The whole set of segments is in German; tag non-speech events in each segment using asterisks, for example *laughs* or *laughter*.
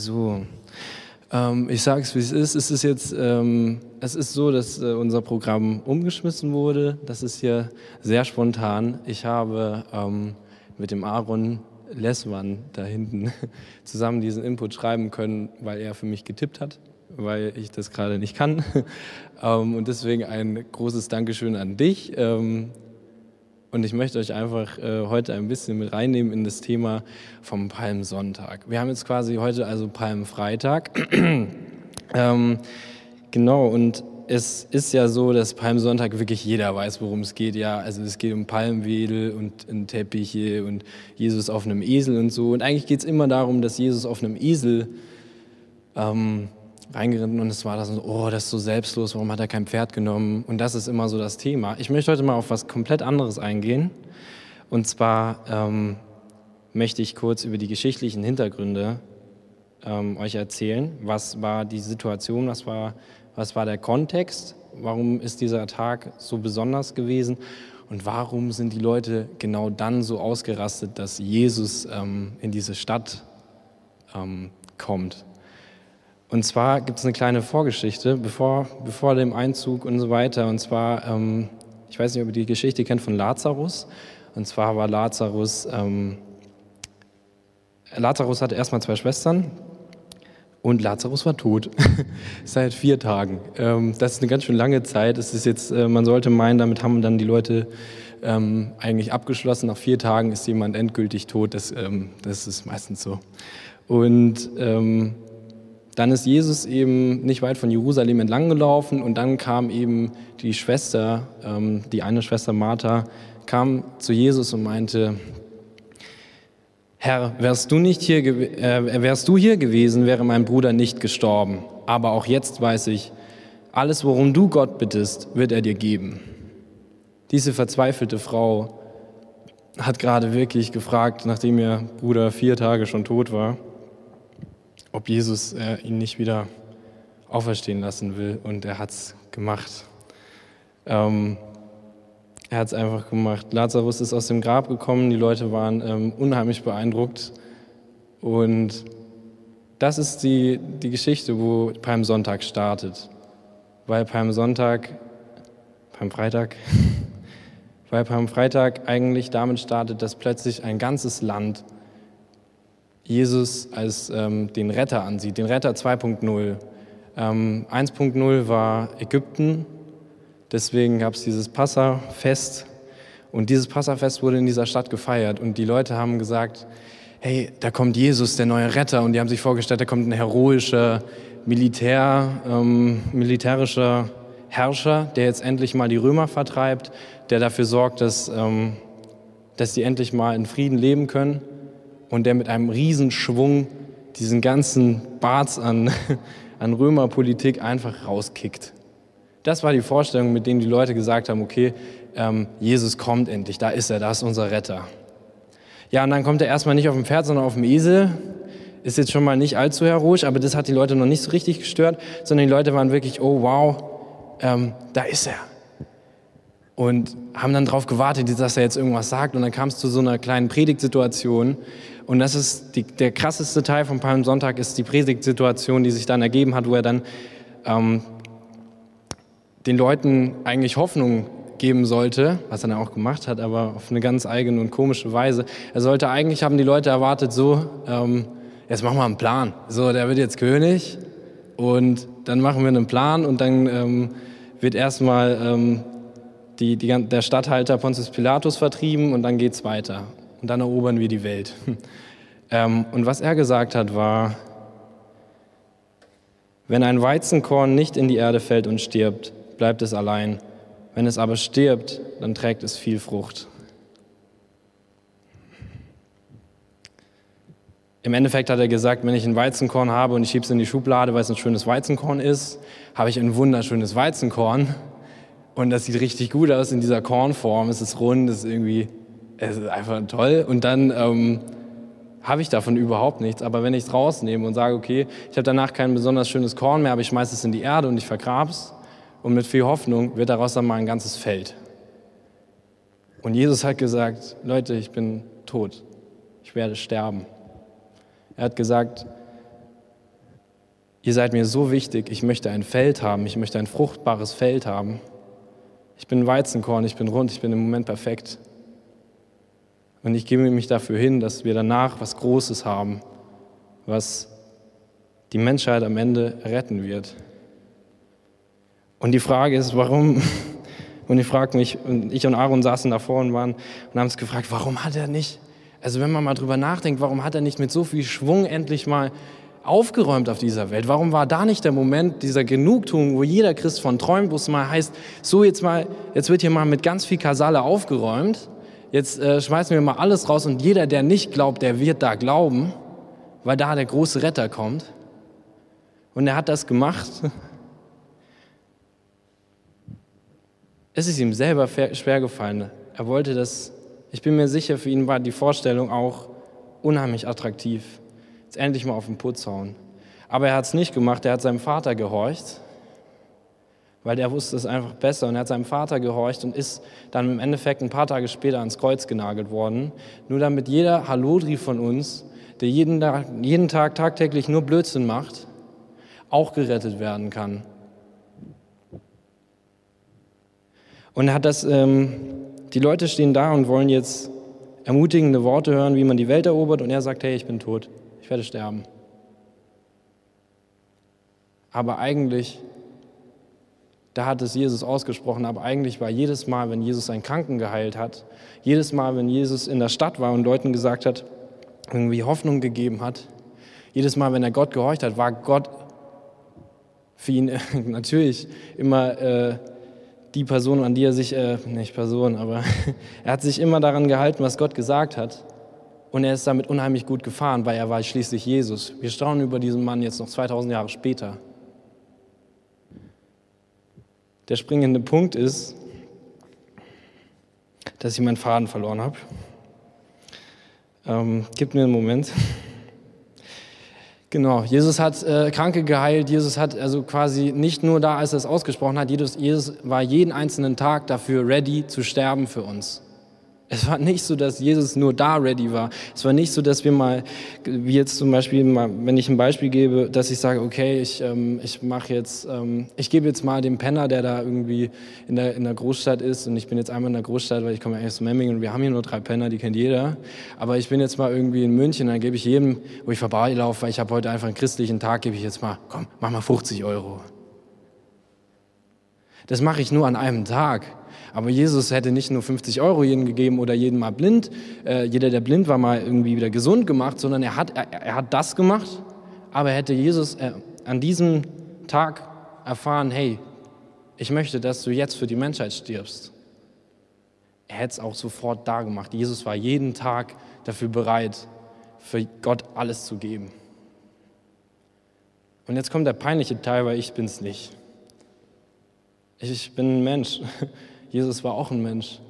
So, ähm, ich sage es, wie es ist. Es ist jetzt, ähm, es ist so, dass äh, unser Programm umgeschmissen wurde. Das ist hier sehr spontan. Ich habe ähm, mit dem Aaron Lessmann da hinten *laughs* zusammen diesen Input schreiben können, weil er für mich getippt hat, weil ich das gerade nicht kann. *laughs* Ähm, und deswegen ein großes Dankeschön an dich. Und ich möchte euch einfach äh, heute ein bisschen mit reinnehmen in das Thema vom Palmsonntag. Wir haben jetzt quasi heute also Palmfreitag. *clears throat* ähm, genau, und es ist ja so, dass Palmsonntag wirklich jeder weiß, worum es geht. Ja, also es geht um Palmwedel und, und Teppiche und Jesus auf einem Esel und so. Und eigentlich geht es immer darum, dass Jesus auf einem Esel ähm, reingeritten und es war das so, oh, das ist so selbstlos, warum hat er kein Pferd genommen? Und das ist immer so das Thema. Ich möchte heute mal auf was komplett anderes eingehen. Und zwar ähm, möchte ich kurz über die geschichtlichen Hintergründe ähm, euch erzählen. Was war die Situation, was war, was war der Kontext, warum ist dieser Tag so besonders gewesen und warum sind die Leute genau dann so ausgerastet, dass Jesus ähm, in diese Stadt ähm, kommt. Und zwar gibt es eine kleine Vorgeschichte, bevor, bevor dem Einzug und so weiter. Und zwar, ähm, ich weiß nicht, ob ihr die Geschichte kennt von Lazarus. Und zwar war Lazarus, ähm, Lazarus hatte erstmal zwei Schwestern und Lazarus war tot. *laughs* Seit vier Tagen. Ähm, das ist eine ganz schön lange Zeit. Es ist jetzt, äh, man sollte meinen, damit haben dann die Leute ähm, eigentlich abgeschlossen. Nach vier Tagen ist jemand endgültig tot. Das, ähm, das ist meistens so. Und ähm, dann ist Jesus eben nicht weit von Jerusalem entlang gelaufen und dann kam eben die Schwester, ähm, die eine Schwester Martha, kam zu Jesus und meinte, Herr, wärst du, nicht hier, äh, wärst du hier gewesen, wäre mein Bruder nicht gestorben. Aber auch jetzt weiß ich, alles, worum du Gott bittest, wird er dir geben. Diese verzweifelte Frau hat gerade wirklich gefragt, nachdem ihr Bruder vier Tage schon tot war, ob Jesus äh, ihn nicht wieder auferstehen lassen will. Und er hat es gemacht. Ähm, er hat es einfach gemacht. Lazarus ist aus dem Grab gekommen, die Leute waren ähm, unheimlich beeindruckt. Und das ist die, die Geschichte, wo Palmsonntag startet. Weil Palmsonntag, Palmfreitag, *laughs* weil Palmfreitag eigentlich damit startet, dass plötzlich ein ganzes Land Jesus als ähm, den Retter ansieht, den Retter 2.0. Ähm, 1.0 war Ägypten, deswegen gab es dieses Passafest. Und dieses Passafest wurde in dieser Stadt gefeiert. Und die Leute haben gesagt, hey, da kommt Jesus, der neue Retter. Und die haben sich vorgestellt, da kommt ein heroischer Militär, ähm, militärischer Herrscher, der jetzt endlich mal die Römer vertreibt, der dafür sorgt, dass, ähm, dass die endlich mal in Frieden leben können und der mit einem Riesenschwung diesen ganzen Barts an, *laughs* an Römerpolitik einfach rauskickt. Das war die Vorstellung, mit denen die Leute gesagt haben, okay, ähm, Jesus kommt endlich, da ist er, da ist unser Retter. Ja, und dann kommt er erstmal nicht auf dem Pferd, sondern auf dem Esel. Ist jetzt schon mal nicht allzu heroisch, aber das hat die Leute noch nicht so richtig gestört, sondern die Leute waren wirklich, oh wow, ähm, da ist er und haben dann darauf gewartet, dass er jetzt irgendwas sagt. Und dann kam es zu so einer kleinen Predigtsituation. Und das ist die, der krasseste Teil von Palmsonntag, ist die Predigtsituation, die sich dann ergeben hat, wo er dann ähm, den Leuten eigentlich Hoffnung geben sollte, was er dann auch gemacht hat, aber auf eine ganz eigene und komische Weise. Er sollte eigentlich, haben die Leute erwartet, so, ähm, jetzt machen wir einen Plan. So, der wird jetzt König und dann machen wir einen Plan und dann ähm, wird erstmal ähm, die, die, der Statthalter Pontius Pilatus vertrieben und dann geht es weiter. Und dann erobern wir die Welt. *laughs* ähm, und was er gesagt hat, war, wenn ein Weizenkorn nicht in die Erde fällt und stirbt, bleibt es allein. Wenn es aber stirbt, dann trägt es viel Frucht. Im Endeffekt hat er gesagt, wenn ich ein Weizenkorn habe und ich schiebe es in die Schublade, weil es ein schönes Weizenkorn ist, habe ich ein wunderschönes Weizenkorn. Und das sieht richtig gut aus in dieser Kornform. Es ist rund, es ist irgendwie, es ist einfach toll. Und dann ähm, habe ich davon überhaupt nichts. Aber wenn ich es rausnehme und sage, okay, ich habe danach kein besonders schönes Korn mehr, aber ich schmeiße es in die Erde und ich vergrabe es. Und mit viel Hoffnung wird daraus dann mal ein ganzes Feld. Und Jesus hat gesagt, Leute, ich bin tot. Ich werde sterben. Er hat gesagt, ihr seid mir so wichtig, ich möchte ein Feld haben, ich möchte ein fruchtbares Feld haben. Ich bin Weizenkorn, ich bin rund, ich bin im Moment perfekt. Und ich gebe mich dafür hin, dass wir danach was Großes haben, was die Menschheit am Ende retten wird. Und die Frage ist, warum? *laughs* Und ich frage mich, und ich und Aaron saßen davor und waren und haben uns gefragt, warum hat er nicht, also wenn man mal drüber nachdenkt, warum hat er nicht mit so viel Schwung endlich mal aufgeräumt auf dieser Welt? Warum war da nicht der Moment dieser Genugtuung, wo jeder Christ von träumt, wo es mal heißt, so jetzt mal, jetzt wird hier mal mit ganz viel Kasale aufgeräumt, jetzt äh, schmeißen wir mal alles raus und jeder, der nicht glaubt, der wird da glauben, weil da der große Retter kommt. Und er hat das gemacht. *laughs* Es ist ihm selber schwer gefallen. Er wollte das, ich bin mir sicher, für ihn war die Vorstellung auch unheimlich attraktiv. Jetzt endlich mal auf den Putz hauen. Aber er hat es nicht gemacht, er hat seinem Vater gehorcht, weil der wusste es einfach besser. Und er hat seinem Vater gehorcht und ist dann im Endeffekt ein paar Tage später ans Kreuz genagelt worden. Nur damit jeder Hallodri von uns, der jeden, jeden Tag tagtäglich nur Blödsinn macht, auch gerettet werden kann. Und er hat das, ähm, die Leute stehen da und wollen jetzt ermutigende Worte hören, wie man die Welt erobert, und er sagt, hey, ich bin tot, ich werde sterben. Aber eigentlich, da hat es Jesus ausgesprochen, aber eigentlich war jedes Mal, wenn Jesus einen Kranken geheilt hat, jedes Mal, wenn Jesus in der Stadt war und Leuten gesagt hat, irgendwie Hoffnung gegeben hat, jedes Mal, wenn er Gott gehorcht hat, war Gott für ihn *laughs* natürlich immer äh, die Person, an die er sich, äh, nicht Person, aber *laughs* er hat sich immer daran gehalten, was Gott gesagt hat. Und er ist damit unheimlich gut gefahren, weil er war schließlich Jesus. Wir staunen über diesen Mann jetzt noch 2000 Jahre später. Der springende Punkt ist, dass ich meinen Faden verloren habe. Ähm, gib mir einen Moment. *laughs* Genau, Jesus hat äh, Kranke geheilt, Jesus hat also quasi nicht nur da, als er es ausgesprochen hat, Jesus, Jesus war jeden einzelnen Tag dafür ready zu sterben für uns. Es war nicht so, dass Jesus nur da ready war. Es war nicht so, dass wir mal, wie jetzt zum Beispiel, mal, wenn ich ein Beispiel gebe, dass ich sage, okay, ich, ähm, ich mache jetzt, ähm, ich gebe jetzt mal dem Penner, der da irgendwie in der, in der Großstadt ist, und ich bin jetzt einmal in der Großstadt, weil ich komme eigentlich aus Memmingen und wir haben hier nur drei Penner, die kennt jeder. Aber ich bin jetzt mal irgendwie in München, dann gebe ich jedem, wo ich vorbeilaufe, weil ich habe heute einfach einen christlichen Tag, gebe ich jetzt mal, komm, mach mal 50 Euro. Das mache ich nur an einem Tag. Aber Jesus hätte nicht nur 50 Euro jedem gegeben oder jedem mal blind, äh, jeder, der blind war, mal irgendwie wieder gesund gemacht, sondern er hat, er, er hat das gemacht, aber hätte Jesus äh, an diesem Tag erfahren, hey, ich möchte, dass du jetzt für die Menschheit stirbst. Er hätte es auch sofort da gemacht. Jesus war jeden Tag dafür bereit, für Gott alles zu geben. Und jetzt kommt der peinliche Teil, weil ich bin es nicht. Ich bin ein Mensch. Jesus war auch ein Mensch.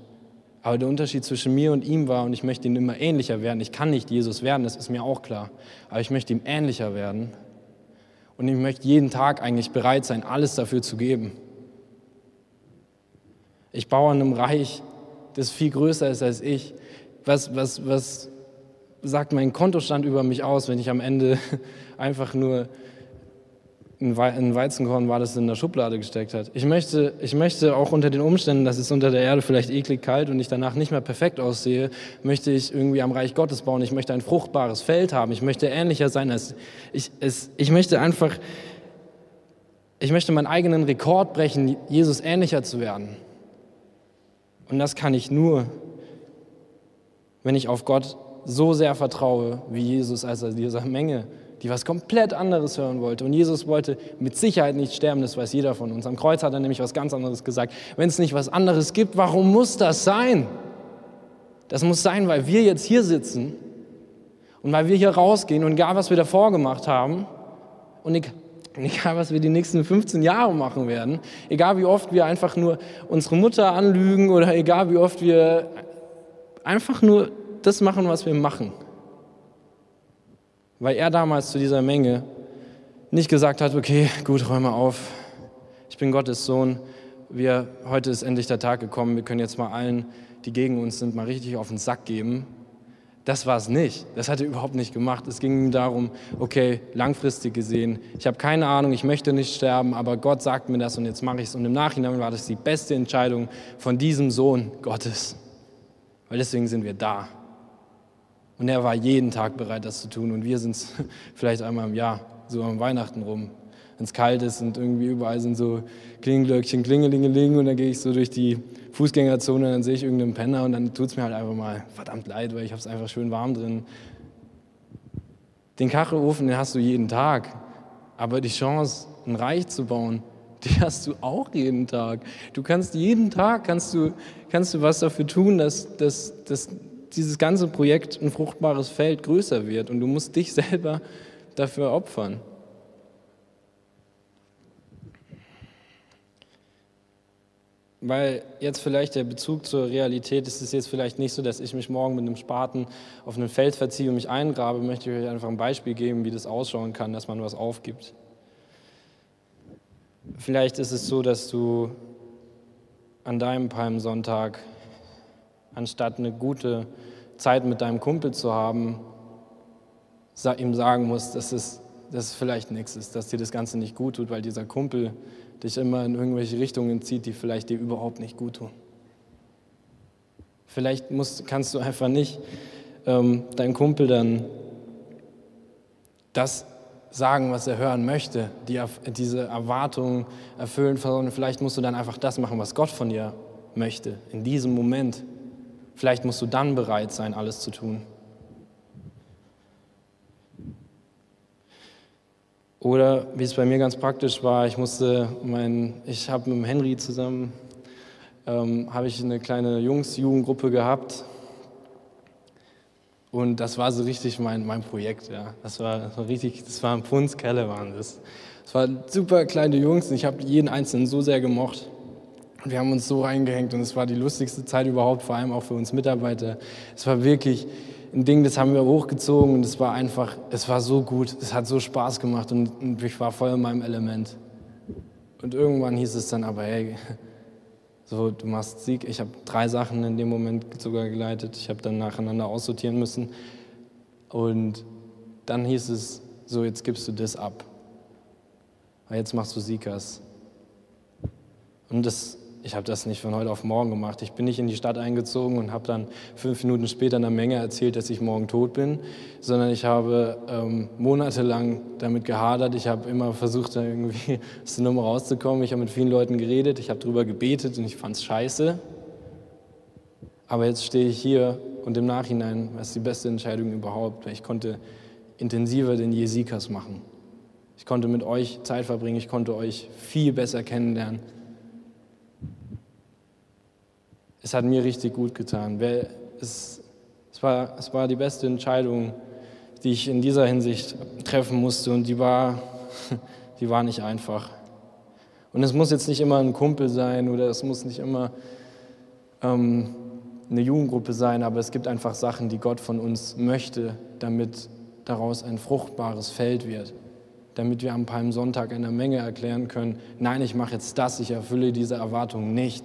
Aber der Unterschied zwischen mir und ihm war, und ich möchte ihn immer ähnlicher werden. Ich kann nicht Jesus werden, das ist mir auch klar. Aber ich möchte ihm ähnlicher werden. Und ich möchte jeden Tag eigentlich bereit sein, alles dafür zu geben. Ich baue an einem Reich, das viel größer ist als ich. Was, was, was sagt mein Kontostand über mich aus, wenn ich am Ende *laughs* einfach nur ein Weizenkorn war, das in der Schublade gesteckt hat. Ich möchte, ich möchte auch unter den Umständen, dass es unter der Erde vielleicht eklig kalt und ich danach nicht mehr perfekt aussehe, möchte ich irgendwie am Reich Gottes bauen. Ich möchte ein fruchtbares Feld haben. Ich möchte ähnlicher sein als ich. Es, ich möchte einfach, ich möchte meinen eigenen Rekord brechen, Jesus ähnlicher zu werden. Und das kann ich nur, wenn ich auf Gott so sehr vertraue, wie Jesus, als er dieser Menge die was komplett anderes hören wollte. Und Jesus wollte mit Sicherheit nicht sterben, das weiß jeder von uns. Am Kreuz hat er nämlich was ganz anderes gesagt. Wenn es nicht was anderes gibt, warum muss das sein? Das muss sein, weil wir jetzt hier sitzen und weil wir hier rausgehen und egal, was wir davor gemacht haben und egal, was wir die nächsten 15 Jahre machen werden, egal wie oft wir einfach nur unsere Mutter anlügen oder egal wie oft wir einfach nur das machen, was wir machen weil er damals zu dieser Menge nicht gesagt hat, okay, gut, räume auf, ich bin Gottes Sohn, wir, heute ist endlich der Tag gekommen, wir können jetzt mal allen, die gegen uns sind, mal richtig auf den Sack geben. Das war es nicht. Das hat er überhaupt nicht gemacht. Es ging ihm darum, okay, langfristig gesehen, ich habe keine Ahnung, ich möchte nicht sterben, aber Gott sagt mir das und jetzt mache ich es. Und im Nachhinein war das die beste Entscheidung von diesem Sohn Gottes. Weil deswegen sind wir da. Und er war jeden Tag bereit, das zu tun. Und wir sind es *laughs* vielleicht einmal im Jahr, so am Weihnachten rum, wenn es kalt ist und irgendwie überall sind so Klingelglöckchen, Klingelingeling und dann gehe ich so durch die Fußgängerzone und dann sehe ich irgendeinen Penner und dann tut es mir halt einfach mal verdammt leid, weil ich habe es einfach schön warm drin. Den Kachelofen, den hast du jeden Tag, aber die Chance, ein Reich zu bauen, *laughs* die hast du auch jeden Tag. Du kannst jeden Tag, kannst du, kannst du was dafür tun, dass, dass, dass dieses ganze Projekt ein fruchtbares Feld größer wird und du musst dich *laughs* selber dafür opfern. Weil jetzt vielleicht der Bezug zur Realität ist es jetzt vielleicht nicht so, dass ich mich morgen mit einem Spaten auf ein Feld verziehe und mich eingrabe, möchte ich euch einfach ein Beispiel geben, wie das ausschauen kann, dass man was aufgibt. Vielleicht ist es so, dass du an deinem Palmsonntag, anstatt eine gute Zeit mit deinem Kumpel zu haben, ihm sagen musst, dass es, dass es vielleicht nichts ist, dass dir das Ganze nicht gut tut, weil dieser Kumpel dich immer in irgendwelche Richtungen zieht, die vielleicht dir überhaupt nicht gut tun. Vielleicht musst, kannst du einfach nicht ähm, deinem Kumpel dann das sagen, was er hören möchte, die, diese Erwartungen erfüllen, sondern vielleicht musst du dann einfach das machen, was Gott von dir möchte, in diesem Moment. Vielleicht musst du dann bereit sein, alles zu tun. Oder wie es bei mir ganz praktisch war, ich musste mein, ich habe mit dem Henry zusammen, ähm, habe ich eine kleine Jungs-Jugendgruppe gehabt und das war so richtig mein, mein Projekt, ja. Das war, das war richtig, das waren Pfundskerle waren das. Das waren super kleine Jungs und ich habe jeden Einzelnen so sehr gemocht. Wir haben uns so reingehängt und es war die lustigste Zeit überhaupt, vor allem auch für uns Mitarbeiter. Es war wirklich, ein Ding, das haben wir hochgezogen und es war einfach, es war so gut, es hat so Spaß gemacht und, ich war voll in meinem Element. Und irgendwann hieß es dann aber, hey, so, du machst Sieg. Ich habe drei Sachen in dem Moment sogar geleitet. Ich habe dann nacheinander aussortieren müssen. Und dann hieß es, so, jetzt gibst du das ab. Jetzt machst du Siegas. Und das ich habe das nicht von heute auf morgen gemacht. Ich bin nicht in die Stadt eingezogen und habe dann fünf Minuten später einer Menge erzählt, dass ich morgen tot bin, sondern ich habe ähm, monatelang damit gehadert. Ich habe immer versucht, da irgendwie *laughs* aus der Nummer rauszukommen. Ich habe mit vielen Leuten geredet, ich habe darüber gebetet und ich fand es scheiße. Aber jetzt stehe ich hier und im Nachhinein war es die beste Entscheidung überhaupt, weil ich konnte intensiver den Jesikas machen. Ich konnte mit euch Zeit verbringen, ich konnte euch viel besser kennenlernen. Es hat mir richtig gut getan. Es, es, war, es war die beste Entscheidung, die ich in dieser Hinsicht treffen musste und die war, *laughs* die war nicht einfach. Und es muss jetzt nicht immer ein Kumpel sein oder es muss nicht immer ähm, eine Jugendgruppe sein, aber es gibt einfach Sachen, die Gott von uns möchte, damit daraus ein fruchtbares Feld wird. Damit wir am Palmsonntag einer Menge erklären können, nein, ich mache jetzt das, ich erfülle diese Erwartung nicht,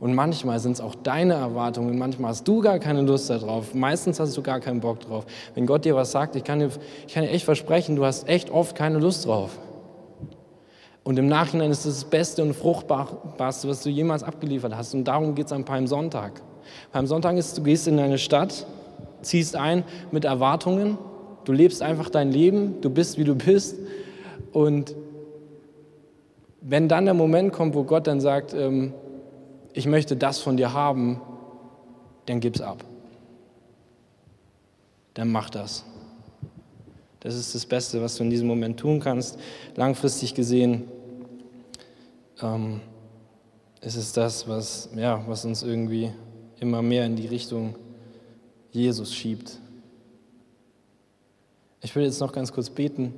und manchmal sind es auch deine Erwartungen, manchmal hast du gar keine Lust darauf, meistens hast du gar keinen Bock drauf. Wenn Gott dir was sagt, ich kann dir, ich kann dir echt versprechen, du hast echt oft keine Lust drauf. Und im Nachhinein ist es das Beste und Fruchtbarste, was du jemals abgeliefert hast. Und darum geht es am Palmsonntag. Palmsonntag ist, du gehst in eine Stadt, ziehst ein mit Erwartungen, du lebst einfach dein Leben, du bist, wie du bist. Und wenn dann der Moment kommt, wo Gott dann sagt, ähm, ich möchte das von dir haben, dann gib's ab. Dann mach das. Das ist das Beste, was du in diesem Moment tun kannst. Langfristig gesehen ähm, ist es das, was, ja, was uns irgendwie immer mehr in die Richtung Jesus schiebt. Ich will jetzt noch ganz kurz beten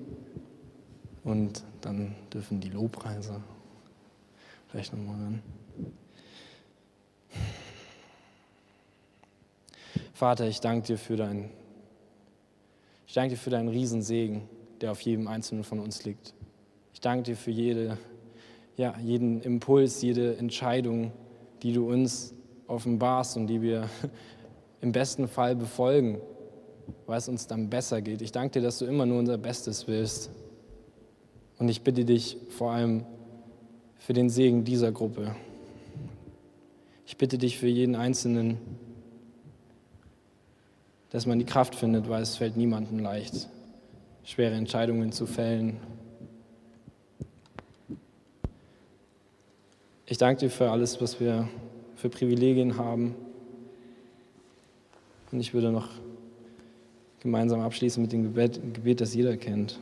und dann dürfen die Lobpreise vielleicht nochmal ran. Vater, ich danke dir für dein, ich danke dir für deinen Riesensegen, der auf jedem Einzelnen von uns liegt. Ich danke dir für jede, ja, jeden Impuls, jede Entscheidung, die du uns offenbarst und die wir *laughs* im besten Fall befolgen, weil es uns dann besser geht. Ich danke dir, dass du immer nur unser Bestes willst. Und ich bitte dich vor allem für den Segen dieser Gruppe. Ich bitte dich für jeden Einzelnen, dass man die Kraft findet, weil es fällt niemandem leicht, schwere Entscheidungen zu fällen. Ich danke dir für alles, was wir für Privilegien haben. Und ich würde noch gemeinsam abschließen mit dem Gebet, Gebet das jeder kennt.